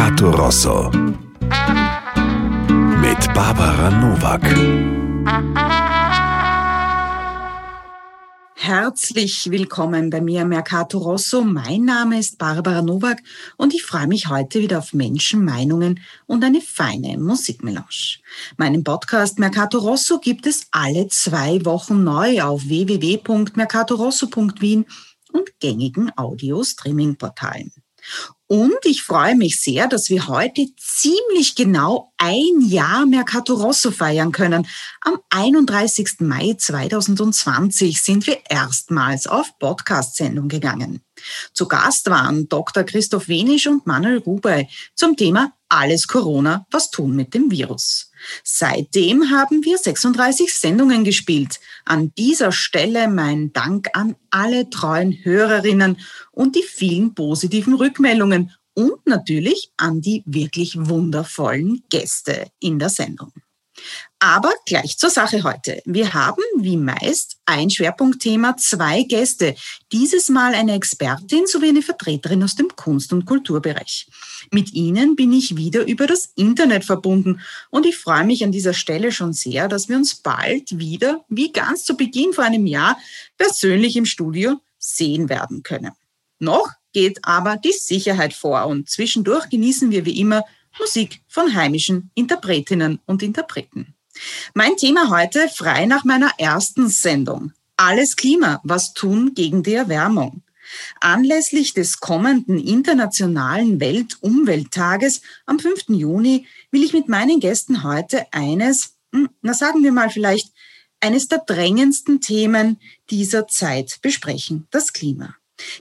Mercato Rosso. Mit Barbara Novak. Herzlich willkommen bei mir Mercato Rosso. Mein Name ist Barbara Nowak und ich freue mich heute wieder auf Menschen, Meinungen und eine feine Musikmelange. Meinen Podcast Mercato Rosso gibt es alle zwei Wochen neu auf www.mercatorosso.wien und gängigen Audio-Streaming-Portalen. Und ich freue mich sehr, dass wir heute ziemlich genau ein Jahr Mercato Rosso feiern können. Am 31. Mai 2020 sind wir erstmals auf Podcast-Sendung gegangen. Zu Gast waren Dr. Christoph Wenisch und Manuel Rubey zum Thema Alles Corona, was tun mit dem Virus. Seitdem haben wir 36 Sendungen gespielt. An dieser Stelle mein Dank an alle treuen Hörerinnen und die vielen positiven Rückmeldungen und natürlich an die wirklich wundervollen Gäste in der Sendung. Aber gleich zur Sache heute. Wir haben, wie meist, ein Schwerpunktthema, zwei Gäste. Dieses Mal eine Expertin sowie eine Vertreterin aus dem Kunst- und Kulturbereich. Mit Ihnen bin ich wieder über das Internet verbunden und ich freue mich an dieser Stelle schon sehr, dass wir uns bald wieder, wie ganz zu Beginn vor einem Jahr, persönlich im Studio sehen werden können. Noch geht aber die Sicherheit vor und zwischendurch genießen wir wie immer Musik von heimischen Interpretinnen und Interpreten. Mein Thema heute frei nach meiner ersten Sendung. Alles Klima, was tun gegen die Erwärmung. Anlässlich des kommenden Internationalen Weltumwelttages am 5. Juni will ich mit meinen Gästen heute eines, hm, na sagen wir mal vielleicht, eines der drängendsten Themen dieser Zeit besprechen, das Klima.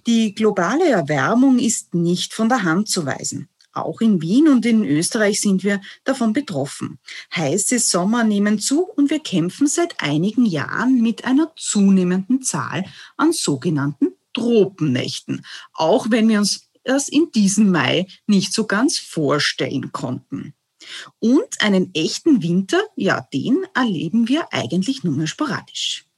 Die globale Erwärmung ist nicht von der Hand zu weisen. Auch in Wien und in Österreich sind wir davon betroffen. Heiße Sommer nehmen zu und wir kämpfen seit einigen Jahren mit einer zunehmenden Zahl an sogenannten Tropennächten, auch wenn wir uns das in diesem Mai nicht so ganz vorstellen konnten. Und einen echten Winter, ja, den erleben wir eigentlich nur mehr sporadisch.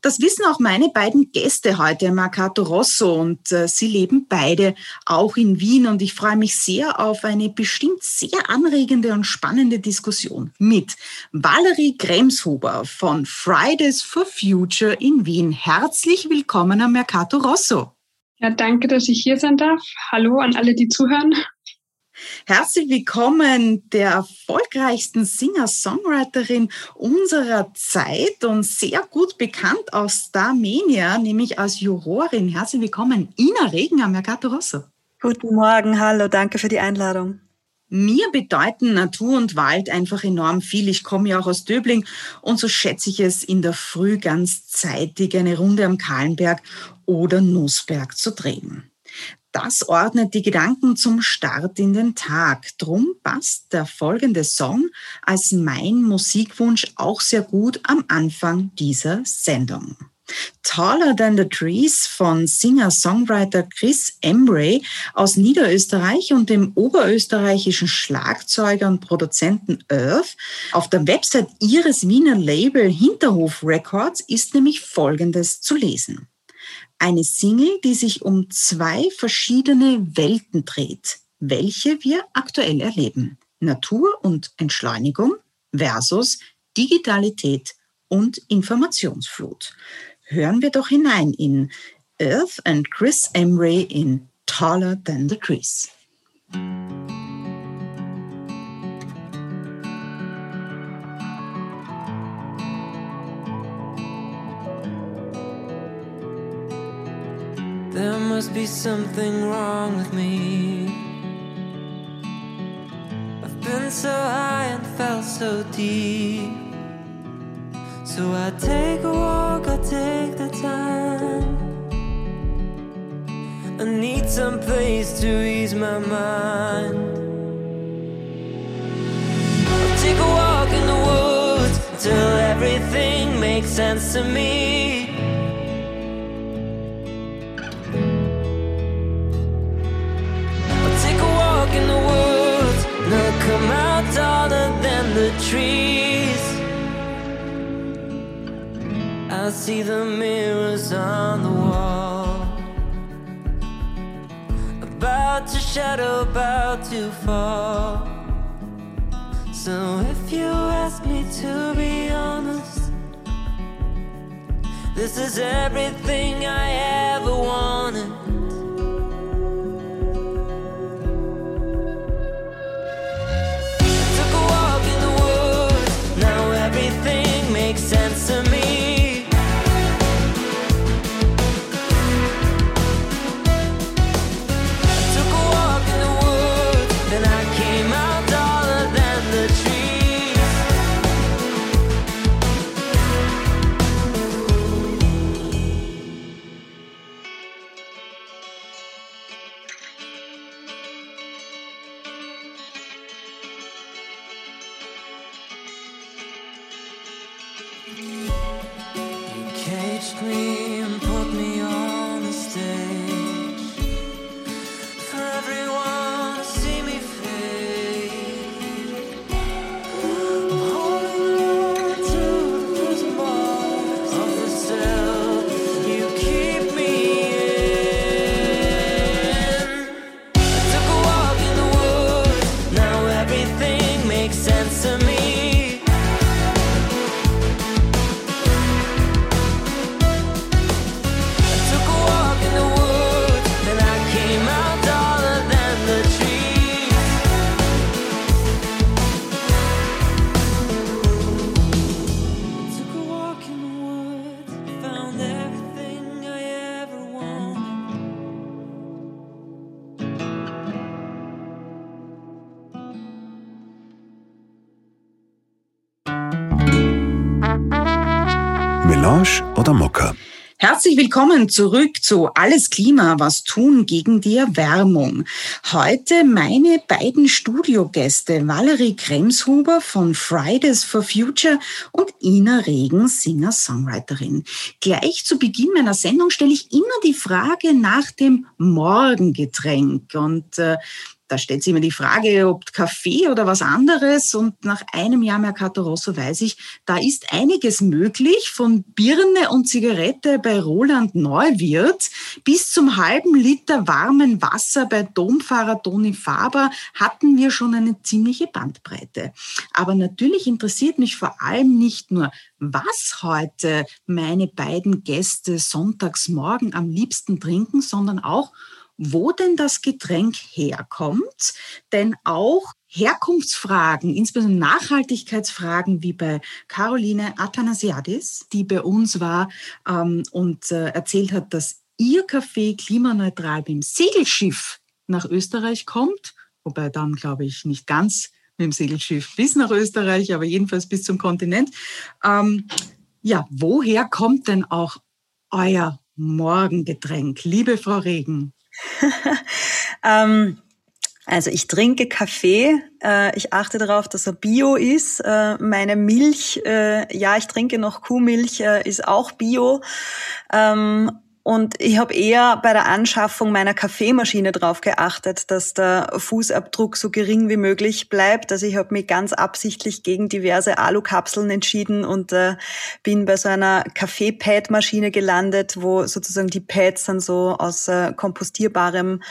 Das wissen auch meine beiden Gäste heute, Marcato Rosso, und äh, sie leben beide auch in Wien. Und ich freue mich sehr auf eine bestimmt sehr anregende und spannende Diskussion mit Valerie Kremshuber von Fridays for Future in Wien. Herzlich willkommen am Mercato Rosso. Ja, danke, dass ich hier sein darf. Hallo an alle, die zuhören. Herzlich willkommen der erfolgreichsten Singer-Songwriterin unserer Zeit und sehr gut bekannt aus Starmania, nämlich als Jurorin. Herzlich willkommen, Ina Regen am Mercato Rosso. Guten Morgen, hallo, danke für die Einladung. Mir bedeuten Natur und Wald einfach enorm viel. Ich komme ja auch aus Döbling und so schätze ich es in der Früh ganz zeitig eine Runde am Kahlenberg oder Nussberg zu drehen. Das ordnet die Gedanken zum Start in den Tag. Drum passt der folgende Song als mein Musikwunsch auch sehr gut am Anfang dieser Sendung. Taller Than the Trees von Singer-Songwriter Chris Embray aus Niederösterreich und dem oberösterreichischen Schlagzeuger und Produzenten Earth. Auf der Website ihres Wiener Label Hinterhof Records ist nämlich Folgendes zu lesen. Eine Single, die sich um zwei verschiedene Welten dreht, welche wir aktuell erleben. Natur und Entschleunigung versus Digitalität und Informationsflut. Hören wir doch hinein in Earth and Chris Emery in Taller Than the Trees. Must be something wrong with me. I've been so high and felt so deep. So I take a walk, I take the time. I need some place to ease my mind. I'll take a walk in the woods till everything makes sense to me. Trees. I see the mirrors on the wall. about to shadow, about to fall. So if you ask me to be honest, this is everything I ever Melange oder Mokka? Herzlich willkommen zurück zu Alles Klima, was tun gegen die Erwärmung. Heute meine beiden Studiogäste, Valerie Kremshuber von Fridays for Future und Ina Regen, Singer-Songwriterin. Gleich zu Beginn meiner Sendung stelle ich immer die Frage nach dem Morgengetränk und äh, da stellt sich immer die Frage, ob Kaffee oder was anderes. Und nach einem Jahr Mercato Rosso weiß ich, da ist einiges möglich. Von Birne und Zigarette bei Roland Neuwirth bis zum halben Liter warmen Wasser bei Domfahrer Toni Faber hatten wir schon eine ziemliche Bandbreite. Aber natürlich interessiert mich vor allem nicht nur, was heute meine beiden Gäste sonntags morgen am liebsten trinken, sondern auch, wo denn das Getränk herkommt. Denn auch Herkunftsfragen, insbesondere Nachhaltigkeitsfragen wie bei Caroline Athanasiadis, die bei uns war ähm, und äh, erzählt hat, dass ihr Kaffee klimaneutral beim Segelschiff nach Österreich kommt, wobei dann glaube ich nicht ganz mit dem Segelschiff bis nach Österreich, aber jedenfalls bis zum Kontinent. Ähm, ja, woher kommt denn auch euer Morgengetränk, liebe Frau Regen? ähm, also ich trinke Kaffee. Äh, ich achte darauf, dass er bio ist. Äh, meine Milch, äh, ja, ich trinke noch Kuhmilch, äh, ist auch bio. Ähm, und ich habe eher bei der Anschaffung meiner Kaffeemaschine darauf geachtet, dass der Fußabdruck so gering wie möglich bleibt. Also ich habe mich ganz absichtlich gegen diverse Alukapseln entschieden und äh, bin bei so einer Kaffee-Pad-Maschine gelandet, wo sozusagen die Pads dann so aus äh, kompostierbarem,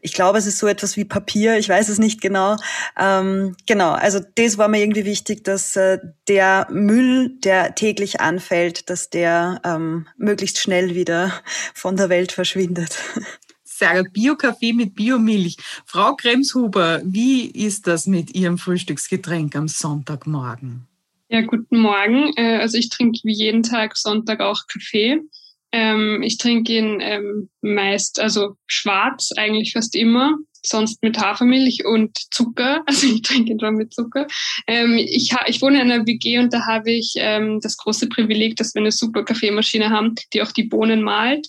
ich glaube, es ist so etwas wie Papier, ich weiß es nicht genau. Ähm, genau, also das war mir irgendwie wichtig, dass äh, der Müll, der täglich anfällt, dass der ähm, möglichst schnell wieder von der Welt verschwindet. Sehr gut. Bio-Kaffee mit Biomilch. Frau Kremshuber, wie ist das mit Ihrem Frühstücksgetränk am Sonntagmorgen? Ja, guten Morgen. Äh, Also ich trinke wie jeden Tag Sonntag auch Kaffee. Ähm, Ich trinke ihn ähm, meist, also schwarz eigentlich fast immer, sonst mit Hafermilch und Zucker. Also ich trinke ihn schon mit Zucker. Ähm, Ich, ich wohne in einer WG und da habe ich ähm, das große Privileg, dass wir eine super Kaffeemaschine haben, die auch die Bohnen malt.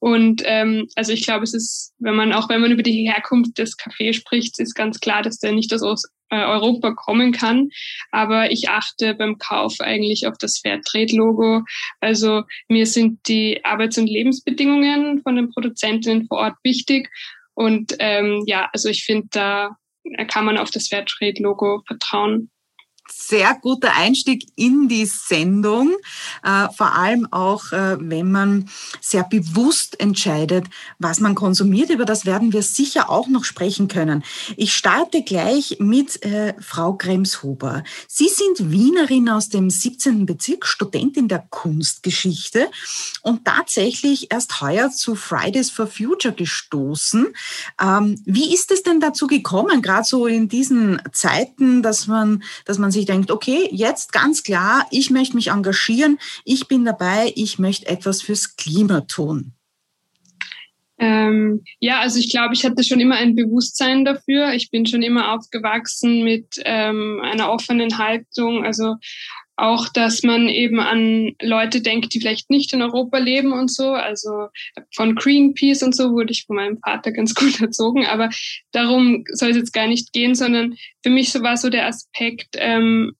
Und ähm, also ich glaube, es ist, wenn man auch wenn man über die Herkunft des Kaffees spricht, ist ganz klar, dass der nicht aus äh, Europa kommen kann. Aber ich achte beim Kauf eigentlich auf das Fairtrade-Logo. Also mir sind die Arbeits- und Lebensbedingungen von den Produzentinnen vor Ort wichtig. Und ähm, ja, also ich finde, da kann man auf das Fairtrade-Logo vertrauen. Sehr guter Einstieg in die Sendung, äh, vor allem auch, äh, wenn man sehr bewusst entscheidet, was man konsumiert. Über das werden wir sicher auch noch sprechen können. Ich starte gleich mit äh, Frau Kremshuber. Sie sind Wienerin aus dem 17. Bezirk, Studentin der Kunstgeschichte und tatsächlich erst heuer zu Fridays for Future gestoßen. Ähm, wie ist es denn dazu gekommen, gerade so in diesen Zeiten, dass man, dass man sich denkt, okay, jetzt ganz klar, ich möchte mich engagieren, ich bin dabei, ich möchte etwas fürs Klima tun? Ähm, ja, also ich glaube, ich hatte schon immer ein Bewusstsein dafür. Ich bin schon immer aufgewachsen mit ähm, einer offenen Haltung. Also auch, dass man eben an Leute denkt, die vielleicht nicht in Europa leben und so. Also von Greenpeace und so wurde ich von meinem Vater ganz gut erzogen. Aber darum soll es jetzt gar nicht gehen, sondern für mich so war so der Aspekt, ähm,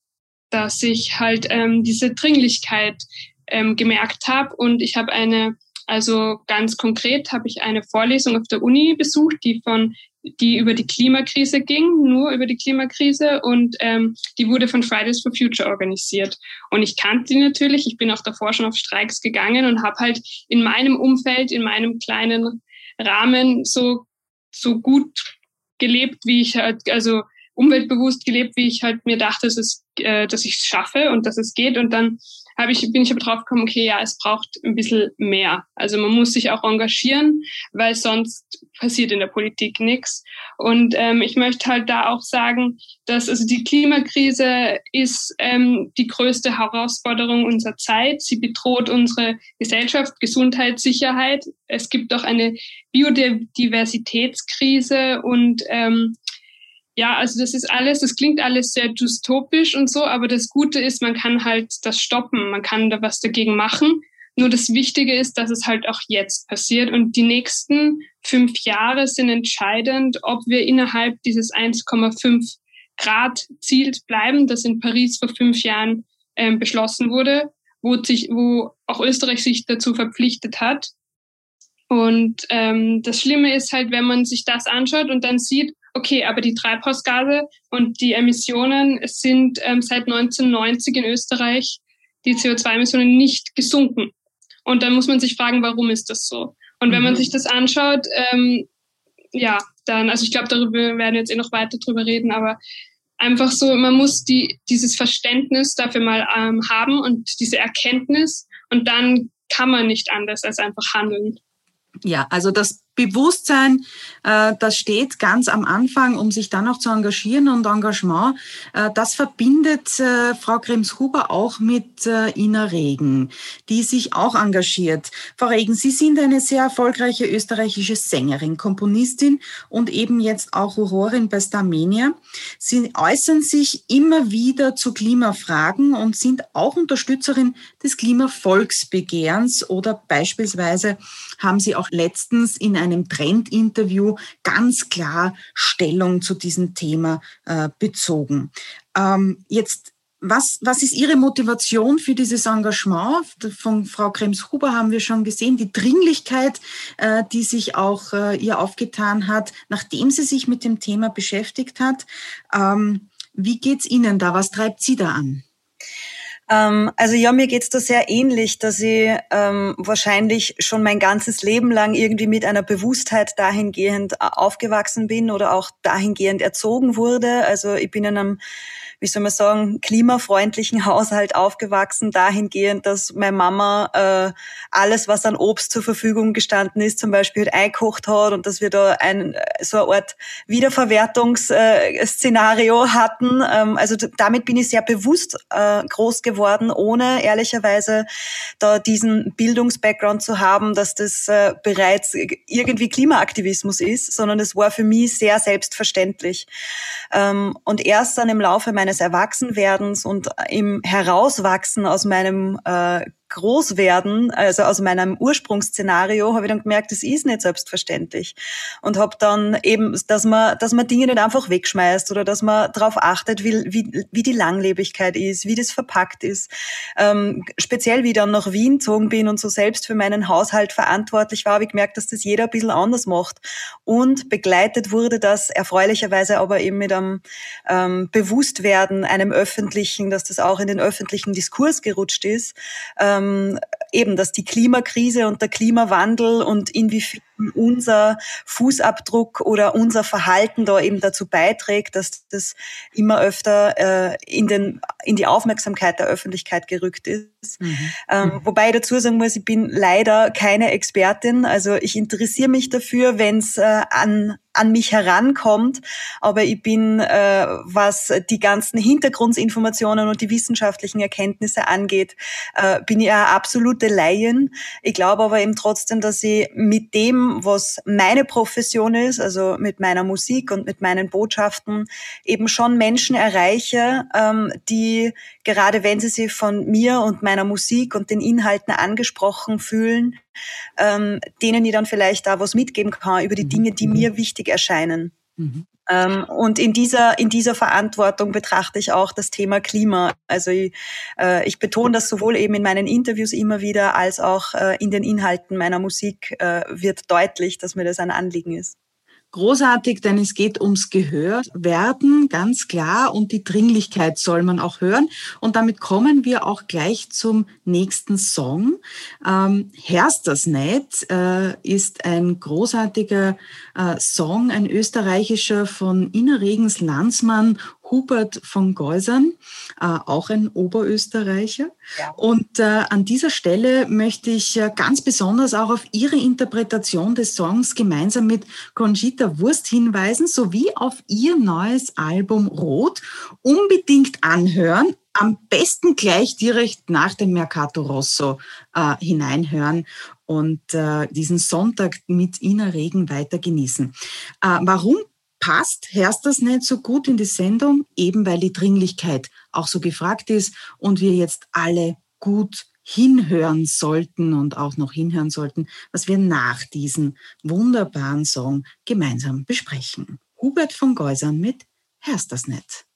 dass ich halt ähm, diese Dringlichkeit ähm, gemerkt habe und ich habe eine also ganz konkret habe ich eine Vorlesung auf der Uni besucht, die von die über die Klimakrise ging, nur über die Klimakrise und ähm, die wurde von Fridays for Future organisiert. Und ich kannte die natürlich, ich bin auch davor schon auf Streiks gegangen und habe halt in meinem Umfeld, in meinem kleinen Rahmen so so gut gelebt, wie ich halt, also umweltbewusst gelebt, wie ich halt mir dachte, dass, es, äh, dass ich es schaffe und dass es geht. Und dann habe ich, bin ich aber drauf gekommen, okay, ja, es braucht ein bisschen mehr. Also man muss sich auch engagieren, weil sonst passiert in der Politik nichts. Und ähm, ich möchte halt da auch sagen, dass also die Klimakrise ist ähm, die größte Herausforderung unserer Zeit. Sie bedroht unsere Gesellschaft, Gesundheit, Sicherheit. Es gibt auch eine Biodiversitätskrise und ähm, ja, also das ist alles, das klingt alles sehr dystopisch und so, aber das Gute ist, man kann halt das stoppen, man kann da was dagegen machen. Nur das Wichtige ist, dass es halt auch jetzt passiert und die nächsten fünf Jahre sind entscheidend, ob wir innerhalb dieses 1,5 Grad Ziels bleiben, das in Paris vor fünf Jahren ähm, beschlossen wurde, wo, sich, wo auch Österreich sich dazu verpflichtet hat. Und ähm, das Schlimme ist halt, wenn man sich das anschaut und dann sieht, okay, aber die Treibhausgase und die Emissionen sind ähm, seit 1990 in Österreich die CO2-Emissionen nicht gesunken. Und dann muss man sich fragen, warum ist das so? Und wenn man mhm. sich das anschaut, ähm, ja, dann, also ich glaube, darüber werden wir jetzt eh noch weiter drüber reden, aber einfach so, man muss die, dieses Verständnis dafür mal ähm, haben und diese Erkenntnis und dann kann man nicht anders als einfach handeln. Ja, also das Bewusstsein, äh, das steht ganz am Anfang, um sich dann auch zu engagieren und Engagement. Äh, das verbindet äh, Frau Krems-Huber auch mit Ina Regen, die sich auch engagiert. Frau Regen, Sie sind eine sehr erfolgreiche österreichische Sängerin, Komponistin und eben jetzt auch Jurorin bei Starmania. Sie äußern sich immer wieder zu Klimafragen und sind auch Unterstützerin des Klimavolksbegehrens oder beispielsweise haben Sie auch letztens in einem Trendinterview ganz klar Stellung zu diesem Thema äh, bezogen. Ähm, jetzt was, was ist Ihre Motivation für dieses Engagement? Von Frau Krems-Huber haben wir schon gesehen, die Dringlichkeit, äh, die sich auch äh, ihr aufgetan hat, nachdem sie sich mit dem Thema beschäftigt hat. Ähm, wie geht's Ihnen da? Was treibt Sie da an? Ähm, also ja, mir geht's da sehr ähnlich, dass ich ähm, wahrscheinlich schon mein ganzes Leben lang irgendwie mit einer Bewusstheit dahingehend äh, aufgewachsen bin oder auch dahingehend erzogen wurde. Also ich bin in einem wie soll man sagen, klimafreundlichen Haushalt aufgewachsen, dahingehend, dass meine Mama äh, alles, was an Obst zur Verfügung gestanden ist, zum Beispiel halt eingekocht hat und dass wir da ein, so eine Art Wiederverwertungsszenario hatten. Ähm, also damit bin ich sehr bewusst äh, groß geworden, ohne ehrlicherweise da diesen Bildungsbackground zu haben, dass das äh, bereits irgendwie Klimaaktivismus ist, sondern es war für mich sehr selbstverständlich. Ähm, und erst dann im Laufe meines Erwachsenwerdens und im Herauswachsen aus meinem äh, Großwerden, also aus meinem Ursprungsszenario, habe ich dann gemerkt, das ist nicht selbstverständlich. Und habe dann eben, dass man, dass man Dinge nicht einfach wegschmeißt oder dass man darauf achtet, wie, wie, wie die Langlebigkeit ist, wie das verpackt ist. Ähm, speziell, wie ich dann nach Wien gezogen bin und so selbst für meinen Haushalt verantwortlich war, habe ich gemerkt, dass das jeder ein bisschen anders macht. Und begleitet wurde das erfreulicherweise aber eben mit einem ähm, Bewusstwerden, einem öffentlichen, dass das auch in den öffentlichen Diskurs gerutscht ist. Ähm, ähm, eben, dass die Klimakrise und der Klimawandel und inwiefern unser Fußabdruck oder unser Verhalten da eben dazu beiträgt, dass das immer öfter äh, in, den, in die Aufmerksamkeit der Öffentlichkeit gerückt ist. Mhm. Ähm, mhm. wobei ich dazu sagen muss, ich bin leider keine Expertin. Also ich interessiere mich dafür, wenn es äh, an an mich herankommt, aber ich bin, äh, was die ganzen Hintergrundinformationen und die wissenschaftlichen Erkenntnisse angeht, äh, bin ich eine absolute Laien. Ich glaube aber eben trotzdem, dass ich mit dem, was meine Profession ist, also mit meiner Musik und mit meinen Botschaften, eben schon Menschen erreiche, ähm, die gerade wenn sie sich von mir und meiner Musik und den Inhalten angesprochen fühlen, ähm, denen ich dann vielleicht da was mitgeben kann über die mhm. Dinge, die mir wichtig erscheinen. Mhm. Ähm, und in dieser, in dieser Verantwortung betrachte ich auch das Thema Klima. Also ich, äh, ich betone das sowohl eben in meinen Interviews immer wieder, als auch äh, in den Inhalten meiner Musik äh, wird deutlich, dass mir das ein Anliegen ist. Großartig, denn es geht ums Gehörwerden, ganz klar, und die Dringlichkeit soll man auch hören. Und damit kommen wir auch gleich zum nächsten Song. Ähm, Herst das nicht äh, ist ein großartiger äh, Song, ein österreichischer von Innerregens Landsmann Hubert von Geusern, äh, auch ein Oberösterreicher. Ja. Und äh, an dieser Stelle möchte ich äh, ganz besonders auch auf Ihre Interpretation des Songs gemeinsam mit Conchita Wurst hinweisen, sowie auf Ihr neues Album Rot unbedingt anhören. Am besten gleich direkt nach dem Mercato Rosso äh, hineinhören und äh, diesen Sonntag mit Ina Regen weiter genießen. Äh, warum passt Herst das nicht so gut in die Sendung, eben weil die Dringlichkeit auch so gefragt ist und wir jetzt alle gut hinhören sollten und auch noch hinhören sollten, was wir nach diesem wunderbaren Song gemeinsam besprechen. Hubert von Geusern mit Herst das nicht.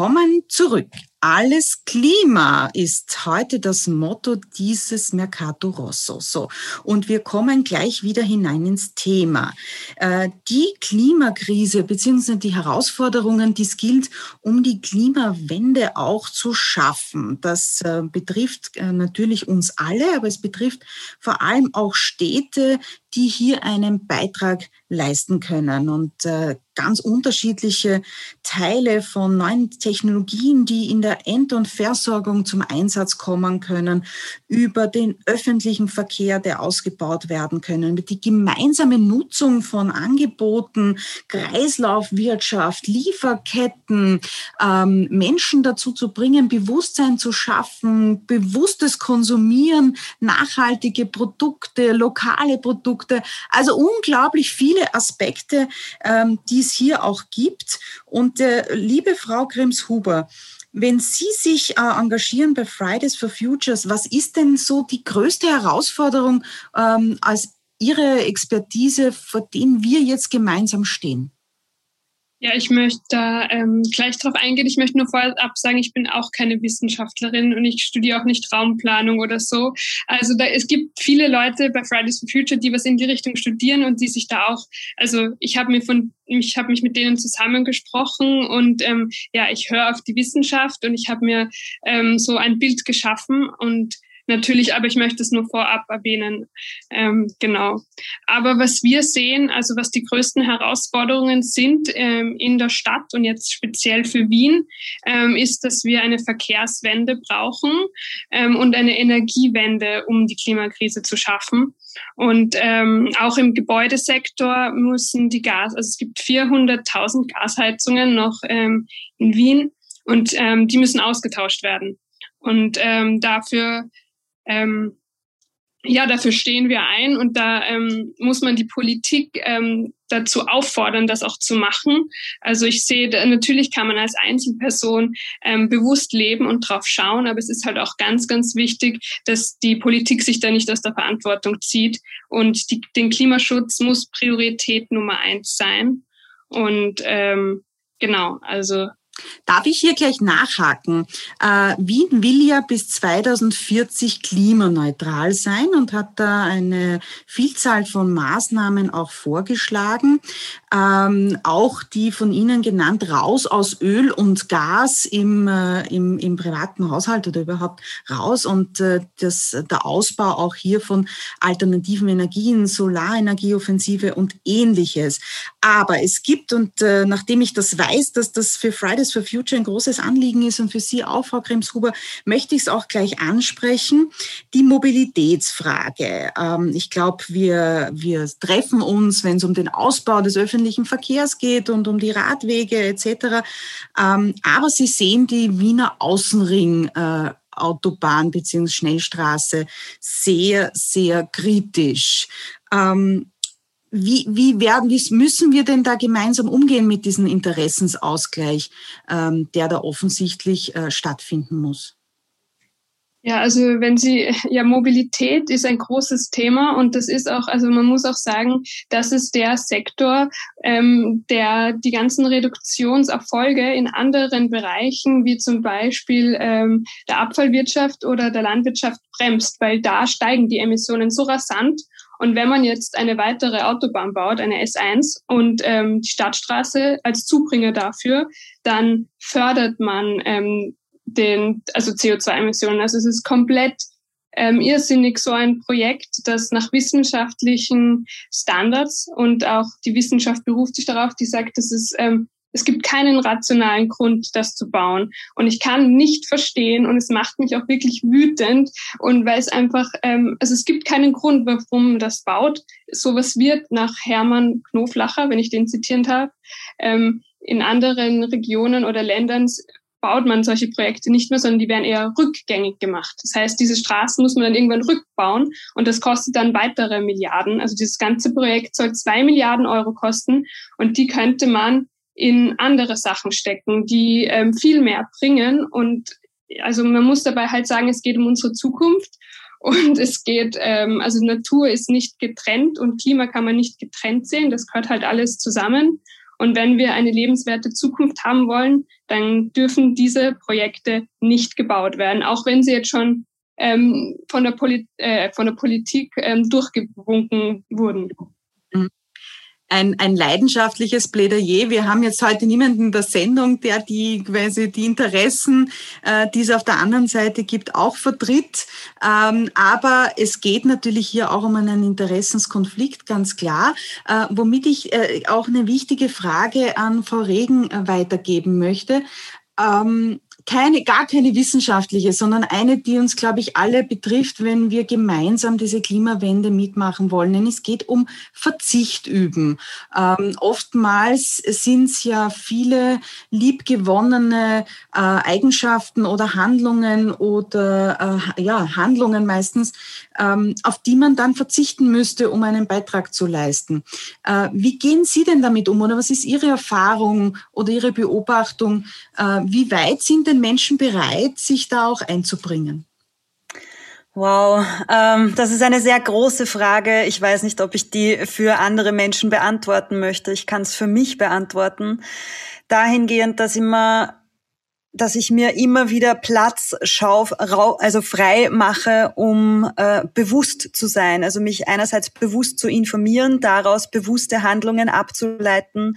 Willkommen zurück. Alles Klima ist heute das Motto dieses Mercato Rosso. So. Und wir kommen gleich wieder hinein ins Thema. Äh, die Klimakrise bzw. die Herausforderungen, die es gilt, um die Klimawende auch zu schaffen. Das äh, betrifft äh, natürlich uns alle, aber es betrifft vor allem auch Städte, die hier einen Beitrag leisten können. Und äh, ganz unterschiedliche Teile von neuen Technologien, die in der End- und Versorgung zum Einsatz kommen können, über den öffentlichen Verkehr, der ausgebaut werden können, die gemeinsame Nutzung von Angeboten, Kreislaufwirtschaft, Lieferketten, ähm, Menschen dazu zu bringen, Bewusstsein zu schaffen, bewusstes Konsumieren, nachhaltige Produkte, lokale Produkte. Also unglaublich viele Aspekte, ähm, die es hier auch gibt. Und äh, liebe Frau Grims-Huber, wenn Sie sich äh, engagieren bei Fridays for Futures, was ist denn so die größte Herausforderung ähm, als Ihre Expertise, vor denen wir jetzt gemeinsam stehen? Ja, ich möchte da ähm, gleich drauf eingehen. Ich möchte nur vorab sagen, ich bin auch keine Wissenschaftlerin und ich studiere auch nicht Raumplanung oder so. Also da, es gibt viele Leute bei Fridays for Future, die was in die Richtung studieren und die sich da auch, also ich habe mir von, ich habe mich mit denen zusammengesprochen und ähm, ja, ich höre auf die Wissenschaft und ich habe mir ähm, so ein Bild geschaffen und natürlich, aber ich möchte es nur vorab erwähnen. Ähm, genau. Aber was wir sehen, also was die größten Herausforderungen sind ähm, in der Stadt und jetzt speziell für Wien, ähm, ist, dass wir eine Verkehrswende brauchen ähm, und eine Energiewende, um die Klimakrise zu schaffen. Und ähm, auch im Gebäudesektor müssen die Gas, also es gibt 400.000 Gasheizungen noch ähm, in Wien und ähm, die müssen ausgetauscht werden. Und ähm, dafür ähm, ja, dafür stehen wir ein und da ähm, muss man die Politik ähm, dazu auffordern, das auch zu machen. Also ich sehe, natürlich kann man als Einzelperson ähm, bewusst leben und drauf schauen, aber es ist halt auch ganz, ganz wichtig, dass die Politik sich da nicht aus der Verantwortung zieht und die, den Klimaschutz muss Priorität Nummer eins sein. Und ähm, genau, also Darf ich hier gleich nachhaken? Äh, Wien will ja bis 2040 klimaneutral sein und hat da eine Vielzahl von Maßnahmen auch vorgeschlagen. Ähm, auch die von Ihnen genannt, raus aus Öl und Gas im, äh, im, im privaten Haushalt oder überhaupt raus und äh, das, der Ausbau auch hier von alternativen Energien, Solarenergieoffensive und ähnliches. Aber es gibt, und äh, nachdem ich das weiß, dass das für Fridays for Future ein großes Anliegen ist und für Sie auch, Frau Kremshuber, möchte ich es auch gleich ansprechen. Die Mobilitätsfrage. Ähm, ich glaube, wir, wir treffen uns, wenn es um den Ausbau des öffentlichen Verkehrs geht und um die Radwege etc. Ähm, aber Sie sehen die Wiener Außenring. Äh, Autobahn bzw. Schnellstraße sehr, sehr kritisch. Ähm, wie, wie, werden, wie müssen wir denn da gemeinsam umgehen mit diesem Interessensausgleich, ähm, der da offensichtlich äh, stattfinden muss? Ja, also wenn Sie, ja, Mobilität ist ein großes Thema und das ist auch, also man muss auch sagen, das ist der Sektor, ähm, der die ganzen Reduktionserfolge in anderen Bereichen, wie zum Beispiel ähm, der Abfallwirtschaft oder der Landwirtschaft bremst, weil da steigen die Emissionen so rasant. Und wenn man jetzt eine weitere Autobahn baut, eine S1 und ähm, die Stadtstraße als Zubringer dafür, dann fördert man ähm, den, also CO2-Emissionen. Also es ist komplett ähm, irrsinnig so ein Projekt, das nach wissenschaftlichen Standards und auch die Wissenschaft beruft sich darauf, die sagt, das ist ähm, es gibt keinen rationalen Grund, das zu bauen. Und ich kann nicht verstehen und es macht mich auch wirklich wütend und weil es einfach, ähm, also es gibt keinen Grund, warum das baut. Sowas wird nach Hermann Knoflacher, wenn ich den zitieren darf, ähm, in anderen Regionen oder Ländern baut man solche Projekte nicht mehr, sondern die werden eher rückgängig gemacht. Das heißt, diese Straßen muss man dann irgendwann rückbauen und das kostet dann weitere Milliarden. Also dieses ganze Projekt soll zwei Milliarden Euro kosten und die könnte man in andere Sachen stecken, die ähm, viel mehr bringen. Und also man muss dabei halt sagen, es geht um unsere Zukunft und es geht, ähm, also Natur ist nicht getrennt und Klima kann man nicht getrennt sehen. Das gehört halt alles zusammen. Und wenn wir eine lebenswerte Zukunft haben wollen, dann dürfen diese Projekte nicht gebaut werden, auch wenn sie jetzt schon ähm, von, der äh, von der Politik ähm, durchgewunken wurden ein, ein leidenschaftliches Plädoyer. Wir haben jetzt heute niemanden in der Sendung, der die quasi die Interessen, äh, die es auf der anderen Seite gibt, auch vertritt. Ähm, aber es geht natürlich hier auch um einen Interessenskonflikt, ganz klar. Äh, womit ich äh, auch eine wichtige Frage an Frau Regen äh, weitergeben möchte. Ähm, keine, gar keine wissenschaftliche, sondern eine, die uns, glaube ich, alle betrifft, wenn wir gemeinsam diese Klimawende mitmachen wollen. Denn es geht um Verzicht üben. Ähm, oftmals sind es ja viele liebgewonnene äh, Eigenschaften oder Handlungen oder äh, ja, Handlungen meistens, ähm, auf die man dann verzichten müsste, um einen Beitrag zu leisten. Äh, wie gehen Sie denn damit um oder was ist Ihre Erfahrung oder Ihre Beobachtung? Äh, wie weit sind denn Menschen bereit, sich da auch einzubringen? Wow, ähm, das ist eine sehr große Frage. Ich weiß nicht, ob ich die für andere Menschen beantworten möchte. Ich kann es für mich beantworten. Dahingehend, dass immer dass ich mir immer wieder Platz schauf, also frei mache, um äh, bewusst zu sein, also mich einerseits bewusst zu informieren, daraus bewusste Handlungen abzuleiten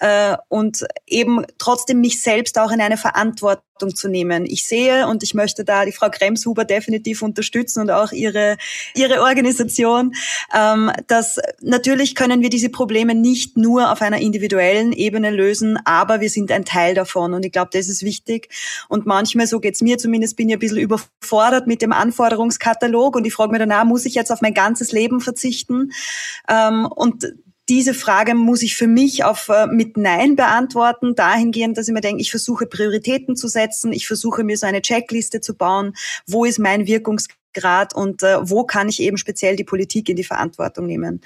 äh, und eben trotzdem mich selbst auch in eine Verantwortung zu nehmen. Ich sehe und ich möchte da die Frau Kremshuber definitiv unterstützen und auch ihre, ihre Organisation, ähm, dass natürlich können wir diese Probleme nicht nur auf einer individuellen Ebene lösen, aber wir sind ein Teil davon und ich glaube, das ist wichtig. Und manchmal, so geht's mir zumindest, bin ich ein bisschen überfordert mit dem Anforderungskatalog und ich frage mich danach, muss ich jetzt auf mein ganzes Leben verzichten? Ähm, und diese Frage muss ich für mich auf äh, mit Nein beantworten, dahingehend, dass ich mir denke, ich versuche Prioritäten zu setzen, ich versuche mir so eine Checkliste zu bauen, wo ist mein Wirkungsgrad und äh, wo kann ich eben speziell die Politik in die Verantwortung nehmen.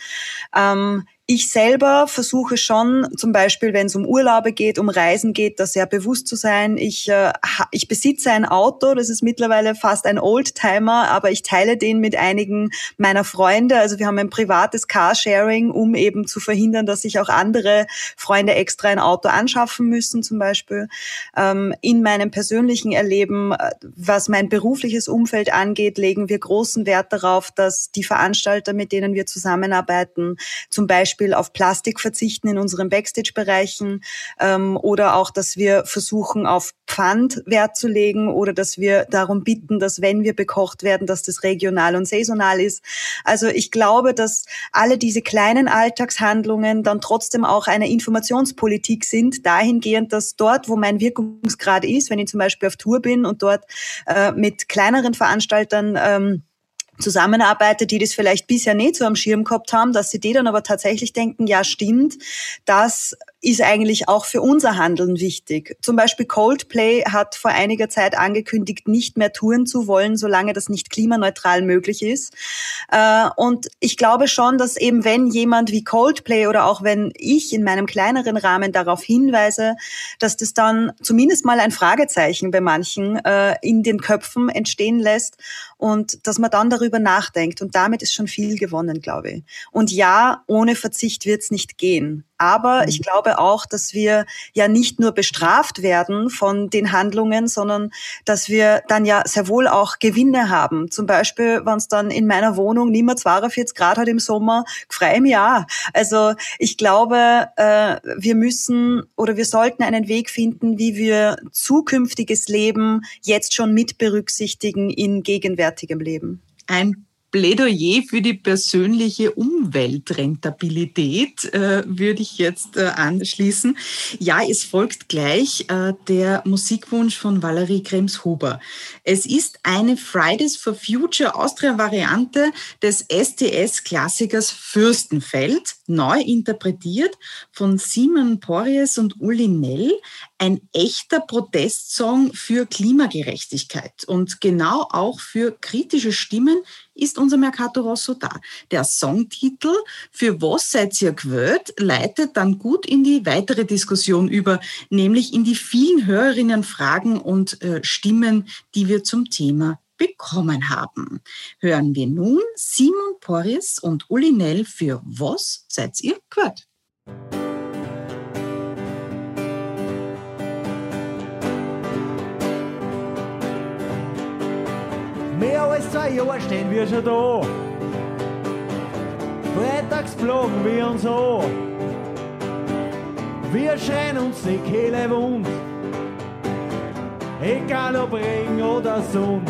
Ähm, ich selber versuche schon, zum Beispiel, wenn es um Urlaube geht, um Reisen geht, da sehr bewusst zu sein. Ich, äh, ich besitze ein Auto, das ist mittlerweile fast ein Oldtimer, aber ich teile den mit einigen meiner Freunde. Also wir haben ein privates Carsharing, um eben zu verhindern, dass sich auch andere Freunde extra ein Auto anschaffen müssen, zum Beispiel. Ähm, in meinem persönlichen Erleben, äh, was mein berufliches Umfeld angeht, legen wir großen Wert darauf, dass die Veranstalter, mit denen wir zusammenarbeiten, zum Beispiel Beispiel auf Plastik verzichten in unseren Backstage-Bereichen ähm, oder auch, dass wir versuchen, auf Pfand Wert zu legen oder dass wir darum bitten, dass wenn wir bekocht werden, dass das regional und saisonal ist. Also ich glaube, dass alle diese kleinen Alltagshandlungen dann trotzdem auch eine Informationspolitik sind, dahingehend, dass dort, wo mein Wirkungsgrad ist, wenn ich zum Beispiel auf Tour bin und dort äh, mit kleineren Veranstaltern ähm, zusammenarbeitet, die das vielleicht bisher nicht so am Schirm gehabt haben, dass sie die dann aber tatsächlich denken, ja stimmt, das ist eigentlich auch für unser Handeln wichtig. Zum Beispiel Coldplay hat vor einiger Zeit angekündigt, nicht mehr touren zu wollen, solange das nicht klimaneutral möglich ist. Äh, und ich glaube schon, dass eben wenn jemand wie Coldplay oder auch wenn ich in meinem kleineren Rahmen darauf hinweise, dass das dann zumindest mal ein Fragezeichen bei manchen äh, in den Köpfen entstehen lässt und dass man dann darüber nachdenkt. Und damit ist schon viel gewonnen, glaube ich. Und ja, ohne Verzicht wird es nicht gehen. Aber ich mhm. glaube auch, dass wir ja nicht nur bestraft werden von den Handlungen, sondern dass wir dann ja sehr wohl auch Gewinne haben. Zum Beispiel, wenn es dann in meiner Wohnung nicht mehr 42 Grad hat im Sommer, frei im Jahr. Also ich glaube, äh, wir müssen oder wir sollten einen Weg finden, wie wir zukünftiges Leben jetzt schon mit berücksichtigen in gegenwärtigem Leben. Ein Plädoyer für die persönliche Umweltrentabilität äh, würde ich jetzt äh, anschließen. Ja, es folgt gleich äh, der Musikwunsch von Valerie Krems-Huber. Es ist eine Fridays for Future Austria-Variante des STS-Klassikers Fürstenfeld, neu interpretiert von Simon Porries und Uli Nell, ein echter Protestsong für Klimagerechtigkeit und genau auch für kritische Stimmen ist unser Mercato Rosso da. Der Songtitel Für was seid ihr gewählt leitet dann gut in die weitere Diskussion über, nämlich in die vielen Hörerinnen Fragen und äh, Stimmen, die wir zum Thema bekommen haben. Hören wir nun Simon Porris und Uli Nell für Was seid ihr gewählt? Als zwei Jahre stehen wir schon da. Freitags flogen wir uns an. Wir schreien uns die Kehle wund. Egal ob Regen oder Sonne.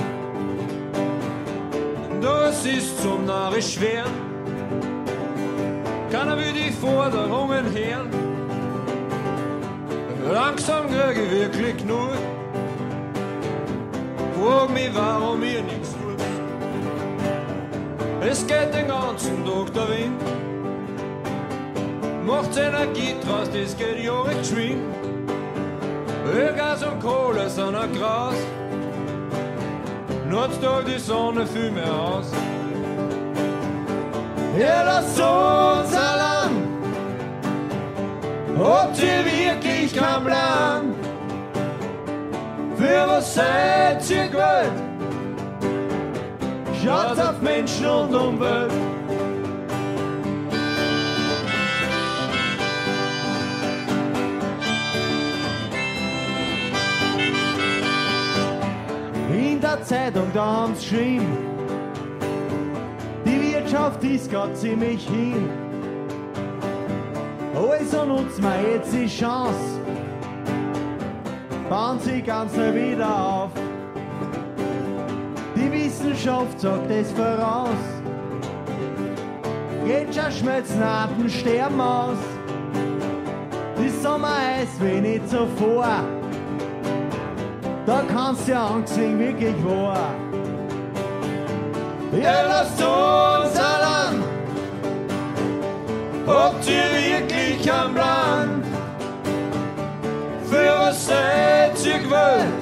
Das ist so narrisch schwer. Keiner will die Forderungen hören. Langsam krieg ich wirklich nur. Frag mich, warum ihr nichts. Es geht den ganzen Tag der Wind. Macht Energie draus, das geht ja recht geschwind. Ölgas und Kohle sind ein Gras. Nachts tag die Sonne viel mehr aus. Ja, lasst uns allein. Habt ihr wirklich keinen Plan? Für was seid ihr gewollt? Schaut auf Menschen und Umwelt. In der Zeitung, da haben sie geschrieben, die Wirtschaft ist grad ziemlich hin. Also nutzen wir jetzt die Chance, bauen sie ganz schnell wieder auf. Die Wissenschaft sagt es voraus. Geht schon schmelzen, Arten sterben aus. Die Sommereis wie nicht zuvor. Da kannst du ja ansehen, wirklich wahr. Ja, lasst uns allein. Habt ihr wirklich einen Plan? Für was seid ihr gewollt?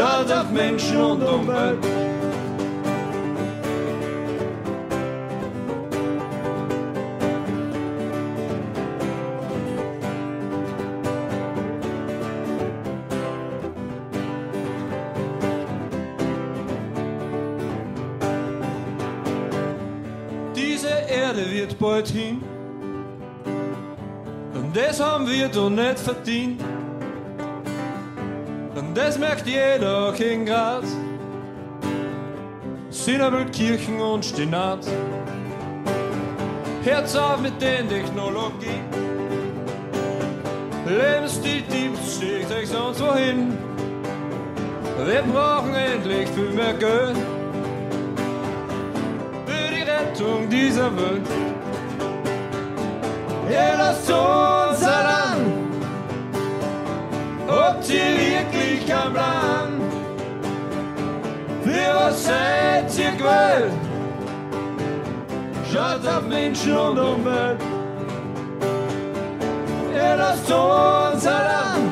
Schaut auf Menschen und Umwelt. Diese Erde wird bald hin. Und das haben wir doch nicht verdient. Das merkt jeder in Graz. Sinnerbild, Kirchen und Stinat. Herz auf mit den Technologien. Lebensstil-Tipps schickt euch sonst wohin. Wir brauchen endlich viel mehr Geld für die Rettung dieser Welt. Ja, lasst uns allein. Habt ihr wirklich einen Plan? Für was seid ihr gewollt? Schaut auf Menschen und Umwelt. Ja, lasst uns allein.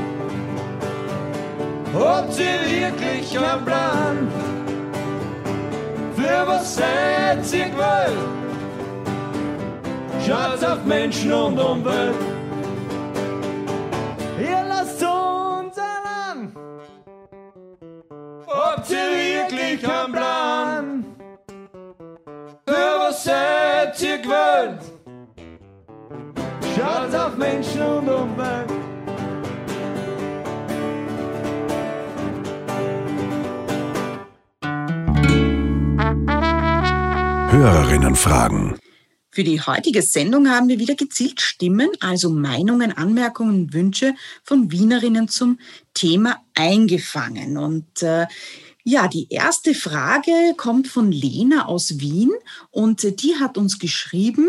Habt ihr wirklich einen Plan? Für was seid ihr gewollt? Schaut auf Menschen und Umwelt. Gewollt? Schaut auf Menschen und Umwelt. Hörerinnen fragen. Für die heutige Sendung haben wir wieder gezielt Stimmen, also Meinungen, Anmerkungen und Wünsche von Wienerinnen zum Thema eingefangen. Und äh, ja, die erste Frage kommt von Lena aus Wien und äh, die hat uns geschrieben,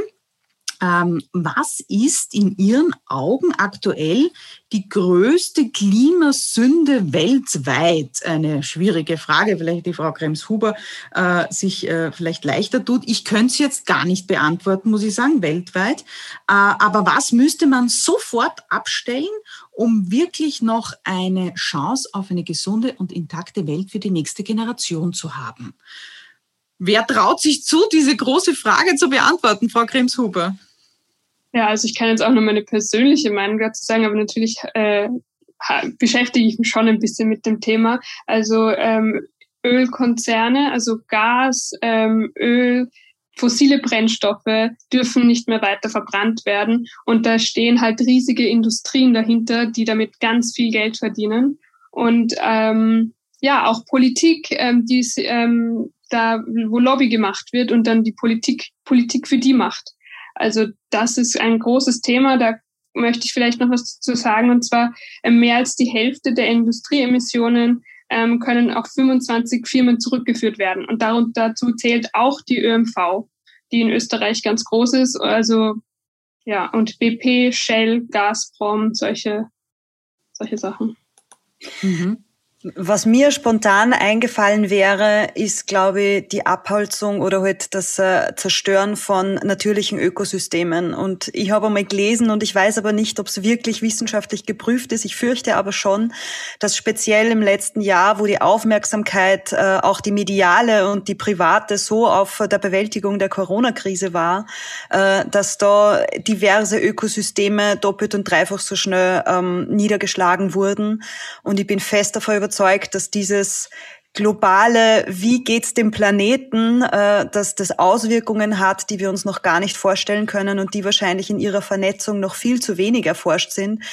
was ist in Ihren Augen aktuell die größte Klimasünde weltweit? Eine schwierige Frage, vielleicht die Frau Krems-Huber äh, sich äh, vielleicht leichter tut. Ich könnte es jetzt gar nicht beantworten, muss ich sagen, weltweit. Äh, aber was müsste man sofort abstellen, um wirklich noch eine Chance auf eine gesunde und intakte Welt für die nächste Generation zu haben? Wer traut sich zu, diese große Frage zu beantworten, Frau Krems-Huber? Ja, also ich kann jetzt auch nur meine persönliche Meinung dazu sagen, aber natürlich äh, beschäftige ich mich schon ein bisschen mit dem Thema. Also ähm, Ölkonzerne, also Gas, ähm, Öl, fossile Brennstoffe dürfen nicht mehr weiter verbrannt werden. Und da stehen halt riesige Industrien dahinter, die damit ganz viel Geld verdienen. Und ähm, ja auch Politik, ähm, die ähm, da, wo Lobby gemacht wird und dann die Politik Politik für die macht. Also das ist ein großes Thema. Da möchte ich vielleicht noch was zu sagen. Und zwar äh, mehr als die Hälfte der Industrieemissionen ähm, können auf 25 Firmen zurückgeführt werden. Und darunter dazu zählt auch die ÖMV, die in Österreich ganz groß ist. Also ja, und BP, Shell, Gazprom, solche, solche Sachen. Mhm. Was mir spontan eingefallen wäre, ist, glaube ich, die Abholzung oder halt das äh, Zerstören von natürlichen Ökosystemen. Und ich habe einmal gelesen und ich weiß aber nicht, ob es wirklich wissenschaftlich geprüft ist. Ich fürchte aber schon, dass speziell im letzten Jahr, wo die Aufmerksamkeit, äh, auch die mediale und die private so auf der Bewältigung der Corona-Krise war, äh, dass da diverse Ökosysteme doppelt und dreifach so schnell ähm, niedergeschlagen wurden. Und ich bin fest davon überzeugt, dass dieses globale, wie geht's dem Planeten, äh, dass das Auswirkungen hat, die wir uns noch gar nicht vorstellen können und die wahrscheinlich in ihrer Vernetzung noch viel zu wenig erforscht sind.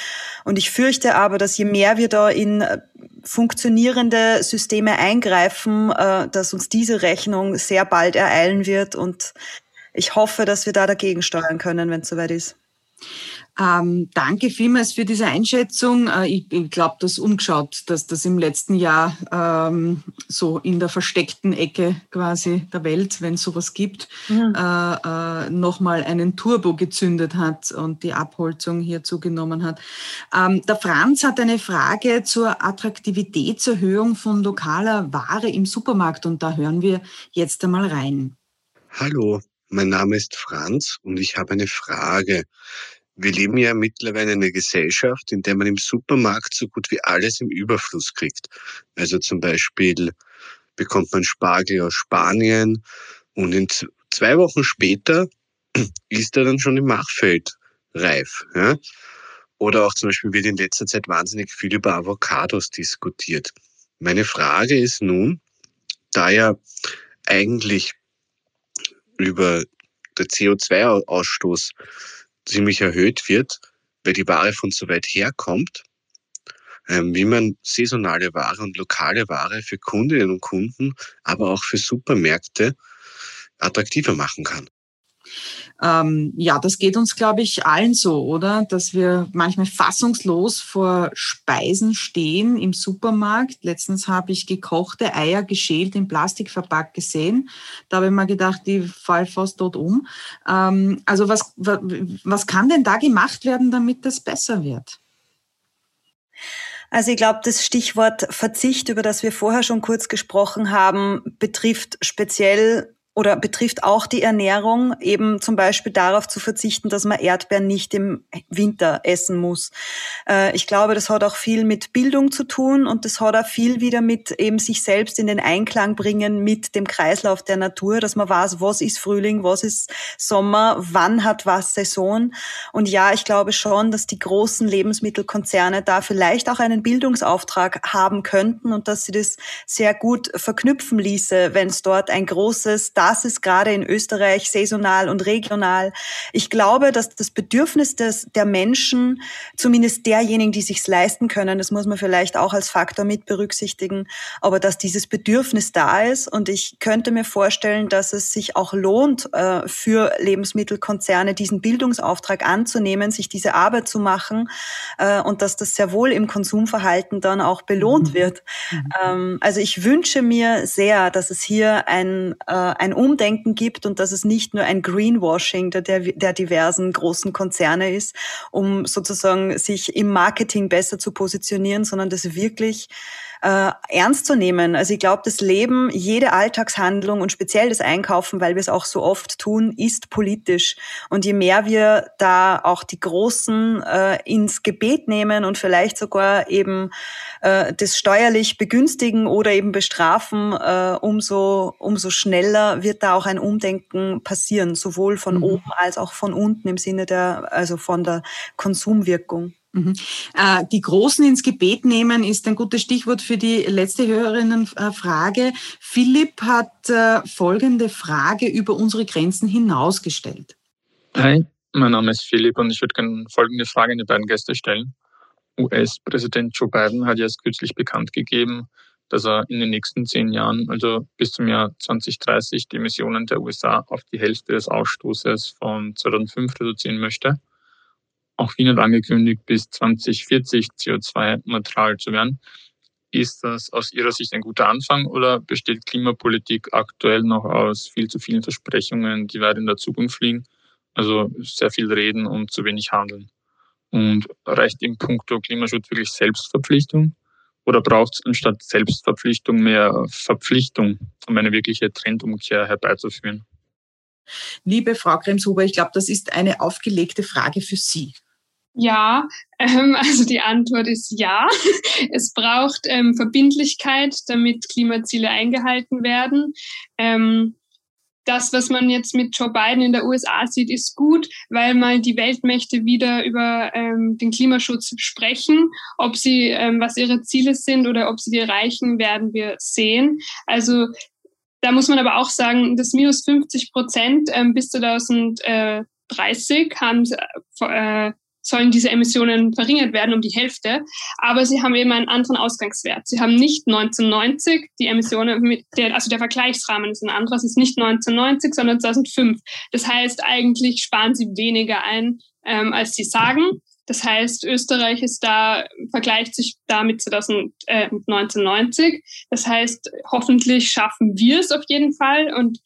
Und ich fürchte aber, dass je mehr wir da in äh, funktionierende Systeme eingreifen, äh, dass uns diese Rechnung sehr bald ereilen wird. Und ich hoffe, dass wir da dagegen steuern können, wenn es soweit ist. Ähm, danke vielmals für diese Einschätzung. Äh, ich, ich glaube, das umgeschaut, dass das im letzten Jahr ähm, so in der versteckten Ecke quasi der Welt, wenn es sowas gibt, mhm. äh, äh, nochmal einen Turbo gezündet hat und die Abholzung hier zugenommen hat. Ähm, der Franz hat eine Frage zur Attraktivitätserhöhung von lokaler Ware im Supermarkt und da hören wir jetzt einmal rein. Hallo, mein Name ist Franz und ich habe eine Frage. Wir leben ja mittlerweile in einer Gesellschaft, in der man im Supermarkt so gut wie alles im Überfluss kriegt. Also zum Beispiel bekommt man Spargel aus Spanien und in zwei Wochen später ist er dann schon im Machfeld reif. Ja? Oder auch zum Beispiel wird in letzter Zeit wahnsinnig viel über Avocados diskutiert. Meine Frage ist nun, da ja eigentlich über der CO2-Ausstoß ziemlich erhöht wird, weil die Ware von so weit herkommt, ähm, wie man saisonale Ware und lokale Ware für Kundinnen und Kunden, aber auch für Supermärkte attraktiver machen kann. Ähm, ja, das geht uns, glaube ich, allen so, oder? Dass wir manchmal fassungslos vor Speisen stehen im Supermarkt. Letztens habe ich gekochte Eier geschält in Plastikverpack gesehen. Da habe ich mir gedacht, die fall fast dort um. Ähm, also was, was kann denn da gemacht werden, damit das besser wird? Also ich glaube, das Stichwort Verzicht, über das wir vorher schon kurz gesprochen haben, betrifft speziell oder betrifft auch die Ernährung, eben zum Beispiel darauf zu verzichten, dass man Erdbeeren nicht im Winter essen muss. Äh, ich glaube, das hat auch viel mit Bildung zu tun und das hat auch viel wieder mit eben sich selbst in den Einklang bringen mit dem Kreislauf der Natur, dass man weiß, was ist Frühling, was ist Sommer, wann hat was Saison. Und ja, ich glaube schon, dass die großen Lebensmittelkonzerne da vielleicht auch einen Bildungsauftrag haben könnten und dass sie das sehr gut verknüpfen ließe, wenn es dort ein großes das ist gerade in Österreich saisonal und regional. Ich glaube, dass das Bedürfnis des, der Menschen, zumindest derjenigen, die sich's leisten können, das muss man vielleicht auch als Faktor mit berücksichtigen, aber dass dieses Bedürfnis da ist und ich könnte mir vorstellen, dass es sich auch lohnt, äh, für Lebensmittelkonzerne diesen Bildungsauftrag anzunehmen, sich diese Arbeit zu machen äh, und dass das sehr wohl im Konsumverhalten dann auch belohnt mhm. wird. Mhm. Ähm, also ich wünsche mir sehr, dass es hier ein, äh, ein Umdenken gibt und dass es nicht nur ein Greenwashing der, der diversen großen Konzerne ist, um sozusagen sich im Marketing besser zu positionieren, sondern dass wirklich äh, ernst zu nehmen. Also ich glaube, das Leben, jede Alltagshandlung und speziell das Einkaufen, weil wir es auch so oft tun, ist politisch. Und je mehr wir da auch die Großen äh, ins Gebet nehmen und vielleicht sogar eben äh, das steuerlich begünstigen oder eben bestrafen, äh, umso, umso schneller wird da auch ein Umdenken passieren, sowohl von mhm. oben als auch von unten im Sinne der, also von der Konsumwirkung. Mhm. Äh, die Großen ins Gebet nehmen ist ein gutes Stichwort für die letzte Hörerinnenfrage. Philipp hat äh, folgende Frage über unsere Grenzen hinausgestellt. Hi, mein Name ist Philipp und ich würde gerne folgende Frage an die beiden Gäste stellen. US-Präsident Joe Biden hat erst kürzlich bekannt gegeben, dass er in den nächsten zehn Jahren, also bis zum Jahr 2030, die Emissionen der USA auf die Hälfte des Ausstoßes von 2005 reduzieren möchte. Auch Wien hat angekündigt, bis 2040 CO2-neutral zu werden. Ist das aus Ihrer Sicht ein guter Anfang oder besteht Klimapolitik aktuell noch aus viel zu vielen Versprechungen, die weit in der Zukunft liegen? Also sehr viel reden und zu wenig handeln. Und reicht im Punkto Klimaschutz wirklich Selbstverpflichtung? Oder braucht es anstatt Selbstverpflichtung mehr Verpflichtung, um eine wirkliche Trendumkehr herbeizuführen? Liebe Frau Kremshuber, ich glaube, das ist eine aufgelegte Frage für Sie. Ja, ähm, also die Antwort ist ja. Es braucht ähm, Verbindlichkeit, damit Klimaziele eingehalten werden. Ähm, das, was man jetzt mit Joe Biden in der USA sieht, ist gut, weil mal die Weltmächte wieder über ähm, den Klimaschutz sprechen. Ob sie, ähm, was ihre Ziele sind oder ob sie die erreichen, werden wir sehen. Also da muss man aber auch sagen, das minus 50 Prozent ähm, bis 2030 haben äh, sollen diese Emissionen verringert werden um die Hälfte. Aber sie haben eben einen anderen Ausgangswert. Sie haben nicht 1990 die Emissionen mit der, also der Vergleichsrahmen ist ein anderer. Es ist nicht 1990, sondern 2005. Das heißt, eigentlich sparen sie weniger ein, ähm, als sie sagen. Das heißt, Österreich ist da, vergleicht sich da mit 2000, äh, 1990. Das heißt, hoffentlich schaffen wir es auf jeden Fall und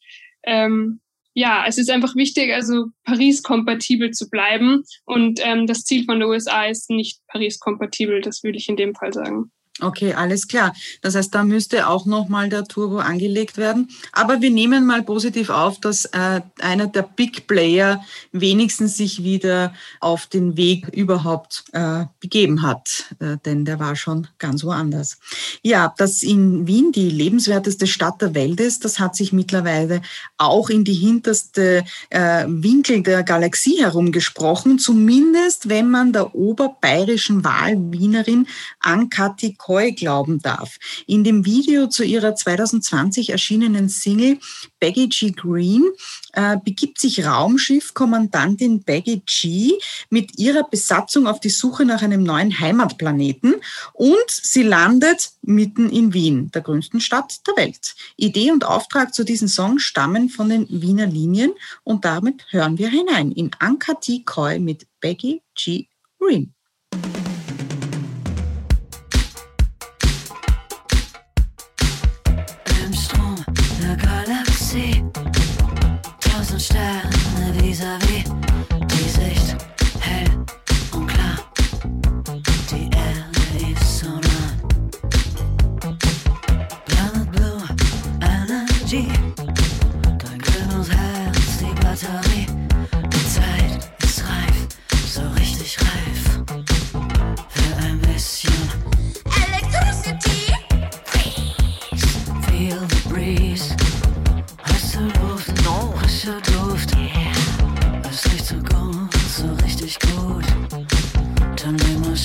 ähm, ja, es ist einfach wichtig, also Paris-kompatibel zu bleiben. Und ähm, das Ziel von der USA ist nicht Paris-kompatibel, das würde ich in dem Fall sagen. Okay, alles klar. Das heißt, da müsste auch nochmal der Turbo angelegt werden. Aber wir nehmen mal positiv auf, dass äh, einer der Big Player wenigstens sich wieder auf den Weg überhaupt äh, begeben hat, äh, denn der war schon ganz woanders. Ja, dass in Wien die lebenswerteste Stadt der Welt ist, das hat sich mittlerweile auch in die hinterste äh, Winkel der Galaxie herumgesprochen, zumindest wenn man der oberbayerischen Wahlwienerin Ankati Koi glauben darf. In dem Video zu ihrer 2020 erschienenen Single Baggy G Green äh, begibt sich Raumschiffkommandantin Baggy G mit ihrer Besatzung auf die Suche nach einem neuen Heimatplaneten und sie landet mitten in Wien, der größten Stadt der Welt. Idee und Auftrag zu diesem Song stammen von den Wiener Linien und damit hören wir hinein in Anka T. Koi mit Baggy G Green.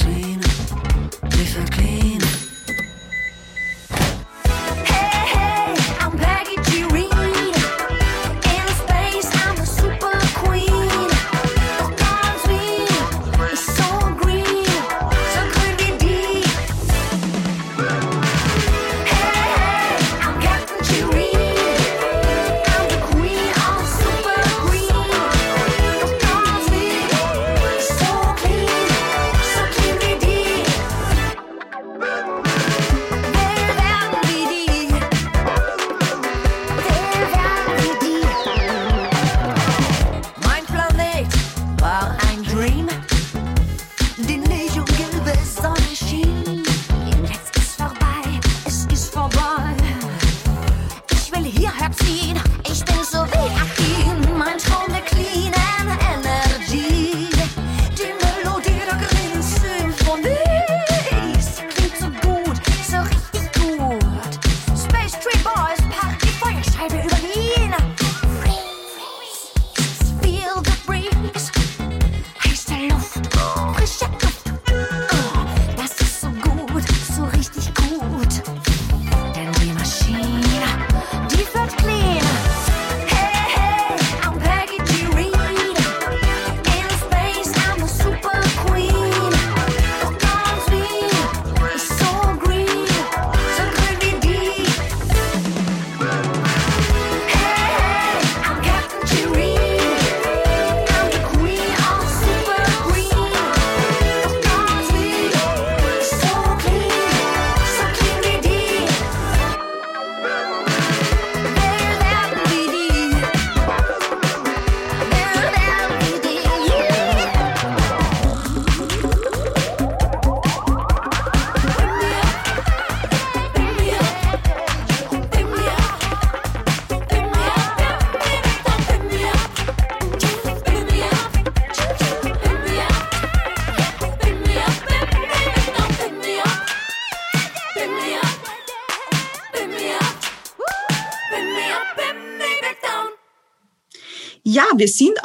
Denn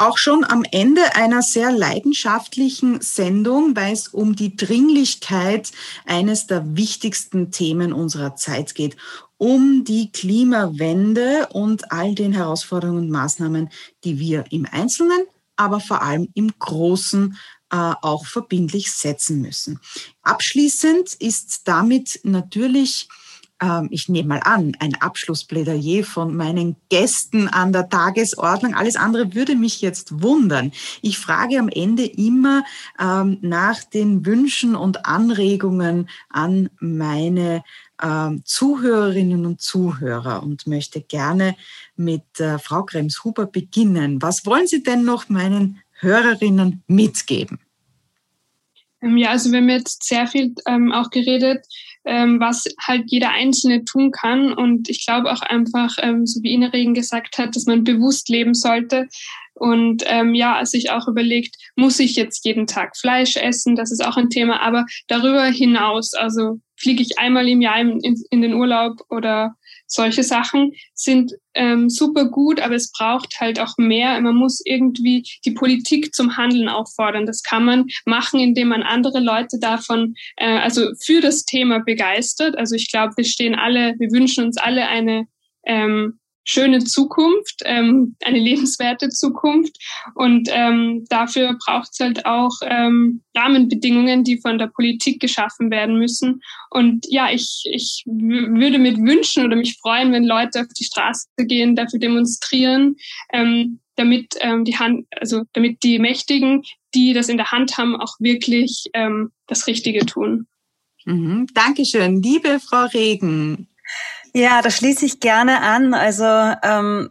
auch schon am Ende einer sehr leidenschaftlichen Sendung, weil es um die Dringlichkeit eines der wichtigsten Themen unserer Zeit geht, um die Klimawende und all den Herausforderungen und Maßnahmen, die wir im Einzelnen, aber vor allem im Großen äh, auch verbindlich setzen müssen. Abschließend ist damit natürlich ich nehme mal an, ein Abschlussplädoyer von meinen Gästen an der Tagesordnung. Alles andere würde mich jetzt wundern. Ich frage am Ende immer ähm, nach den Wünschen und Anregungen an meine ähm, Zuhörerinnen und Zuhörer und möchte gerne mit äh, Frau Krems-Huber beginnen. Was wollen Sie denn noch meinen Hörerinnen mitgeben? Ähm, ja, also wir haben jetzt sehr viel ähm, auch geredet, ähm, was halt jeder Einzelne tun kann. Und ich glaube auch einfach, ähm, so wie Ina Regen gesagt hat, dass man bewusst leben sollte. Und ähm, ja, sich auch überlegt, muss ich jetzt jeden Tag Fleisch essen? Das ist auch ein Thema. Aber darüber hinaus, also fliege ich einmal im Jahr in, in den Urlaub oder solche Sachen sind ähm, super gut, aber es braucht halt auch mehr. Man muss irgendwie die Politik zum Handeln auffordern. Das kann man machen, indem man andere Leute davon, äh, also für das Thema begeistert. Also ich glaube, wir stehen alle, wir wünschen uns alle eine ähm, schöne Zukunft, ähm, eine lebenswerte Zukunft. Und ähm, dafür braucht es halt auch ähm, Rahmenbedingungen, die von der Politik geschaffen werden müssen. Und ja, ich, ich würde mir wünschen oder mich freuen, wenn Leute auf die Straße gehen, dafür demonstrieren, ähm, damit ähm, die Hand, also damit die Mächtigen, die das in der Hand haben, auch wirklich ähm, das Richtige tun. Mhm. Dankeschön, liebe Frau Regen. Ja, da schließe ich gerne an. Also ähm,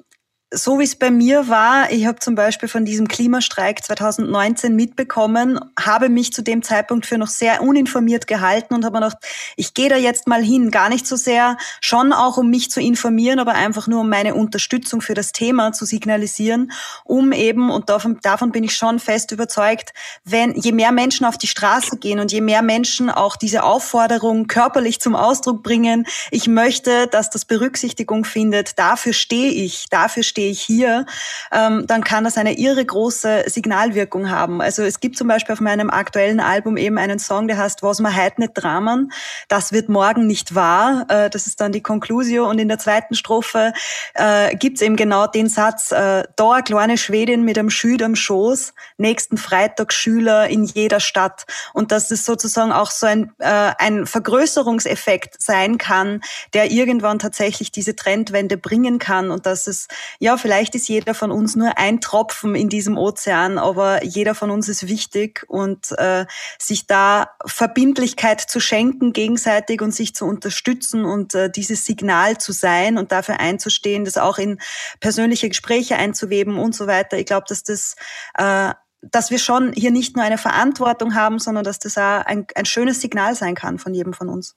so wie es bei mir war, ich habe zum Beispiel von diesem Klimastreik 2019 mitbekommen, habe mich zu dem Zeitpunkt für noch sehr uninformiert gehalten und habe mir gedacht, ich gehe da jetzt mal hin, gar nicht so sehr, schon auch um mich zu informieren, aber einfach nur um meine Unterstützung für das Thema zu signalisieren, um eben, und davon, davon bin ich schon fest überzeugt, wenn je mehr Menschen auf die Straße gehen und je mehr Menschen auch diese Aufforderung körperlich zum Ausdruck bringen, ich möchte, dass das Berücksichtigung findet, dafür stehe ich, dafür stehe stehe ich hier, ähm, dann kann das eine irre große Signalwirkung haben. Also es gibt zum Beispiel auf meinem aktuellen Album eben einen Song, der heißt Was man heute nicht dramen, das wird morgen nicht wahr. Äh, das ist dann die Conclusio und in der zweiten Strophe äh, gibt's eben genau den Satz, äh, da eine kleine Schwedin mit einem Schüler am Schoß, nächsten Freitag Schüler in jeder Stadt. Und dass es sozusagen auch so ein, äh, ein Vergrößerungseffekt sein kann, der irgendwann tatsächlich diese Trendwende bringen kann und dass es ja ja, vielleicht ist jeder von uns nur ein Tropfen in diesem Ozean, aber jeder von uns ist wichtig und äh, sich da Verbindlichkeit zu schenken gegenseitig und sich zu unterstützen und äh, dieses Signal zu sein und dafür einzustehen, das auch in persönliche Gespräche einzuweben und so weiter. Ich glaube, dass das äh, dass wir schon hier nicht nur eine Verantwortung haben, sondern dass das auch ein, ein schönes Signal sein kann von jedem von uns.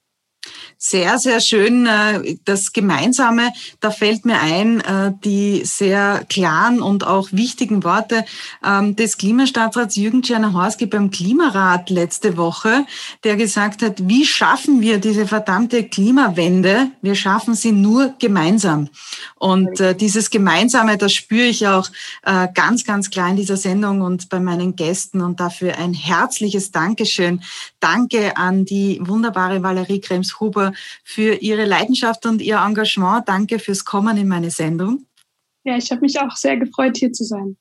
Sehr, sehr schön. Äh, das Gemeinsame, da fällt mir ein, äh, die sehr klaren und auch wichtigen Worte ähm, des Klimastaatsrats Jürgen Czernohorski beim Klimarat letzte Woche, der gesagt hat, wie schaffen wir diese verdammte Klimawende? Wir schaffen sie nur gemeinsam. Und äh, dieses Gemeinsame, das spüre ich auch ganz, ganz klar in dieser Sendung und bei meinen Gästen und dafür ein herzliches Dankeschön. Danke an die wunderbare Valerie Krems Huber für Ihre Leidenschaft und Ihr Engagement. Danke fürs Kommen in meine Sendung. Ja, ich habe mich auch sehr gefreut, hier zu sein.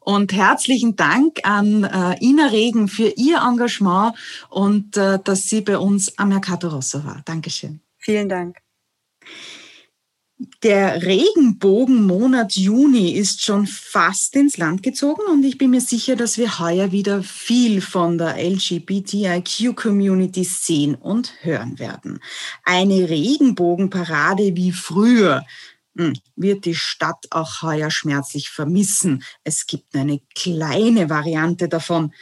Und herzlichen Dank an äh, Ina Regen für Ihr Engagement und äh, dass sie bei uns am Mercato Rosso war. Dankeschön. Vielen Dank. Der Regenbogenmonat Juni ist schon fast ins Land gezogen und ich bin mir sicher, dass wir heuer wieder viel von der LGBTIQ-Community sehen und hören werden. Eine Regenbogenparade wie früher hm, wird die Stadt auch heuer schmerzlich vermissen. Es gibt eine kleine Variante davon.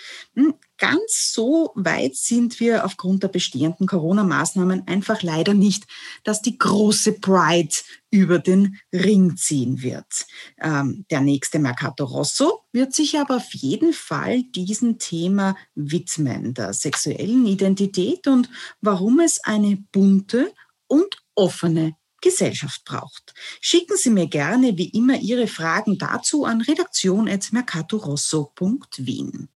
Ganz so weit sind wir aufgrund der bestehenden Corona-Maßnahmen einfach leider nicht, dass die große Pride über den Ring ziehen wird. Ähm, der nächste Mercato Rosso wird sich aber auf jeden Fall diesem Thema widmen, der sexuellen Identität und warum es eine bunte und offene Gesellschaft braucht. Schicken Sie mir gerne wie immer Ihre Fragen dazu an redaktion.mercatorosso.wien.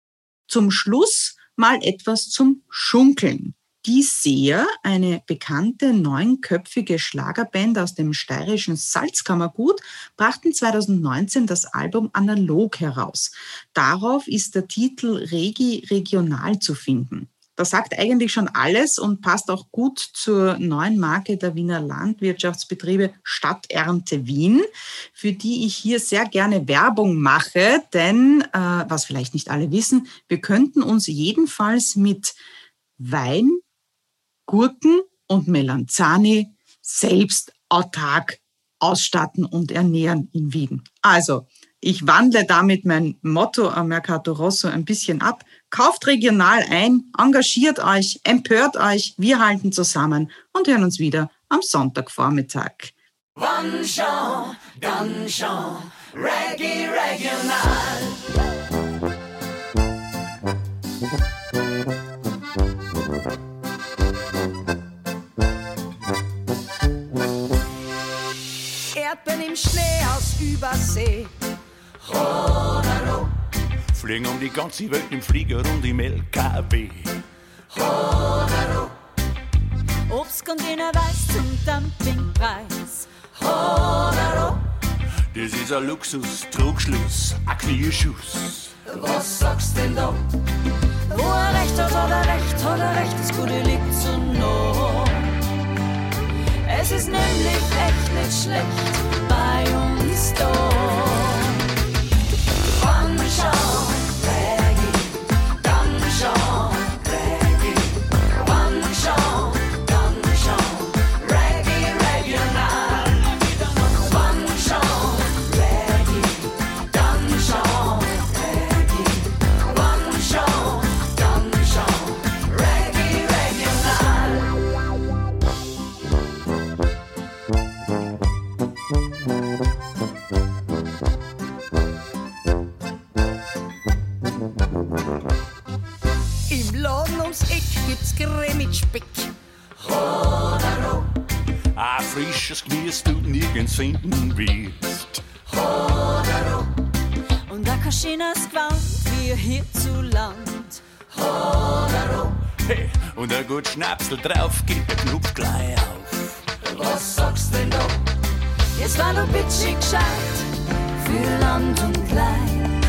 Zum Schluss mal etwas zum Schunkeln. Die Seher, eine bekannte neunköpfige Schlagerband aus dem steirischen Salzkammergut, brachten 2019 das Album Analog heraus. Darauf ist der Titel Regi Regional zu finden. Das sagt eigentlich schon alles und passt auch gut zur neuen Marke der Wiener Landwirtschaftsbetriebe Stadternte Wien, für die ich hier sehr gerne Werbung mache, denn, äh, was vielleicht nicht alle wissen, wir könnten uns jedenfalls mit Wein, Gurken und Melanzani selbst autark ausstatten und ernähren in Wien. Also, ich wandle damit mein Motto am Mercato Rosso ein bisschen ab. Kauft regional ein, engagiert euch, empört euch, wir halten zusammen und hören uns wieder am Sonntagvormittag. One show, gun show, Reggae Regional. Erdbeeren im Schnee aus Übersee. Rodero, Fliegen um die ganze Welt im Flieger und im LKW. Rodero, Obstcontainer weiß zum Dumpingpreis. Rodero, Das ist ein Luxus, Trugschluss, ein Knieschuss. was sagst denn da? Wo er recht hat, hat er recht, hat er recht, das Gute liegt zu nah. Es ist nämlich echt nicht schlecht bei uns da. One show, Creme mit Speck. Rodero, Ein frisches Gemüse du nirgends finden wirst. Rodero, Und ein Kaschiners Gewand wie hierzuland. Rodero, Hey, und ein gut Schnapsel drauf geht der Knopf gleich auf. was sagst denn da? Jetzt war nur bitchig gescheit für Land und Leid.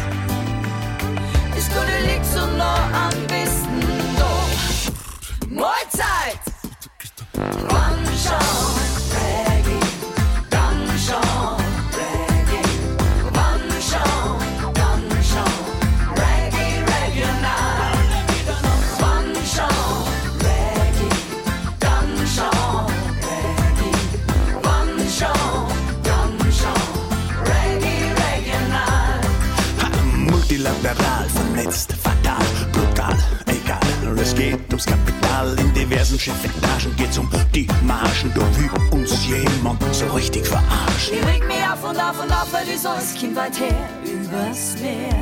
Das Gute liegt so nah am besten. Mahlzeit! One show, Leute übers Meer.